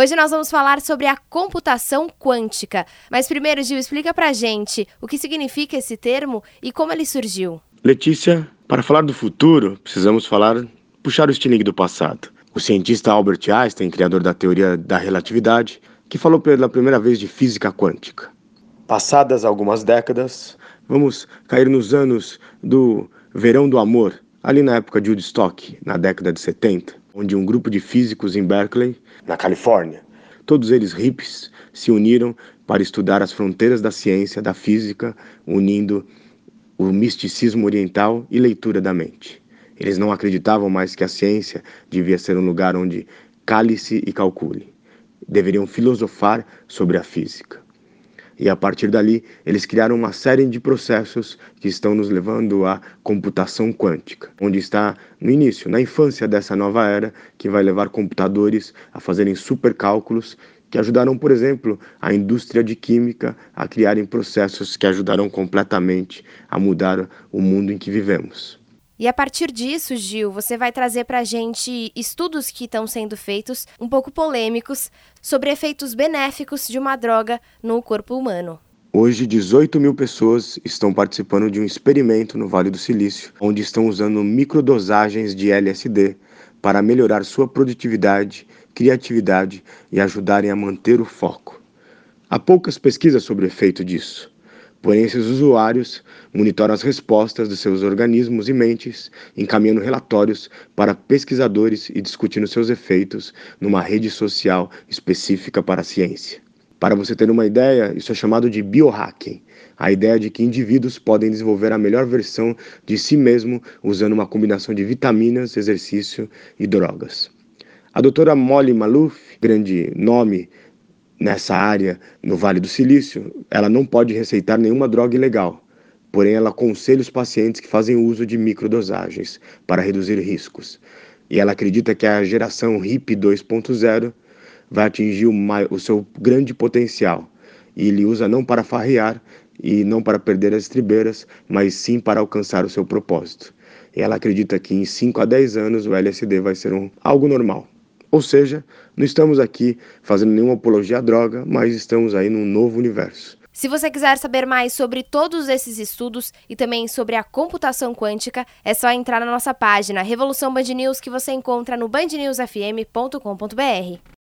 Hoje nós vamos falar sobre a computação quântica. Mas primeiro, Gil, explica pra gente o que significa esse termo e como ele surgiu. Letícia, para falar do futuro, precisamos falar, puxar o estilingue do passado. O cientista Albert Einstein, criador da teoria da relatividade, que falou pela primeira vez de física quântica. Passadas algumas décadas, vamos cair nos anos do verão do amor, ali na época de Woodstock, na década de 70 onde um grupo de físicos em Berkeley, na Califórnia, todos eles hippies, se uniram para estudar as fronteiras da ciência, da física, unindo o misticismo oriental e leitura da mente. Eles não acreditavam mais que a ciência devia ser um lugar onde cale-se e calcule. Deveriam filosofar sobre a física. E a partir dali, eles criaram uma série de processos que estão nos levando à computação quântica, onde está no início, na infância dessa nova era, que vai levar computadores a fazerem supercálculos que ajudaram, por exemplo, a indústria de química a criarem processos que ajudarão completamente a mudar o mundo em que vivemos. E a partir disso, Gil, você vai trazer para a gente estudos que estão sendo feitos, um pouco polêmicos, sobre efeitos benéficos de uma droga no corpo humano. Hoje, 18 mil pessoas estão participando de um experimento no Vale do Silício, onde estão usando microdosagens de LSD para melhorar sua produtividade, criatividade e ajudarem a manter o foco. Há poucas pesquisas sobre o efeito disso. Porém, esses usuários monitoram as respostas dos seus organismos e mentes, encaminhando relatórios para pesquisadores e discutindo seus efeitos numa rede social específica para a ciência. Para você ter uma ideia, isso é chamado de biohacking a ideia de que indivíduos podem desenvolver a melhor versão de si mesmo usando uma combinação de vitaminas, exercício e drogas. A doutora Molly Maluf, grande nome nessa área, no Vale do Silício, ela não pode receitar nenhuma droga ilegal. Porém, ela aconselha os pacientes que fazem uso de microdosagens para reduzir riscos. E ela acredita que a geração HIP 2.0 vai atingir o, o seu grande potencial. E ele usa não para farrear e não para perder as estribeiras, mas sim para alcançar o seu propósito. E ela acredita que em 5 a 10 anos o LSD vai ser um, algo normal. Ou seja, não estamos aqui fazendo nenhuma apologia à droga, mas estamos aí num novo universo. Se você quiser saber mais sobre todos esses estudos e também sobre a computação quântica, é só entrar na nossa página Revolução Band News que você encontra no bandnewsfm.com.br.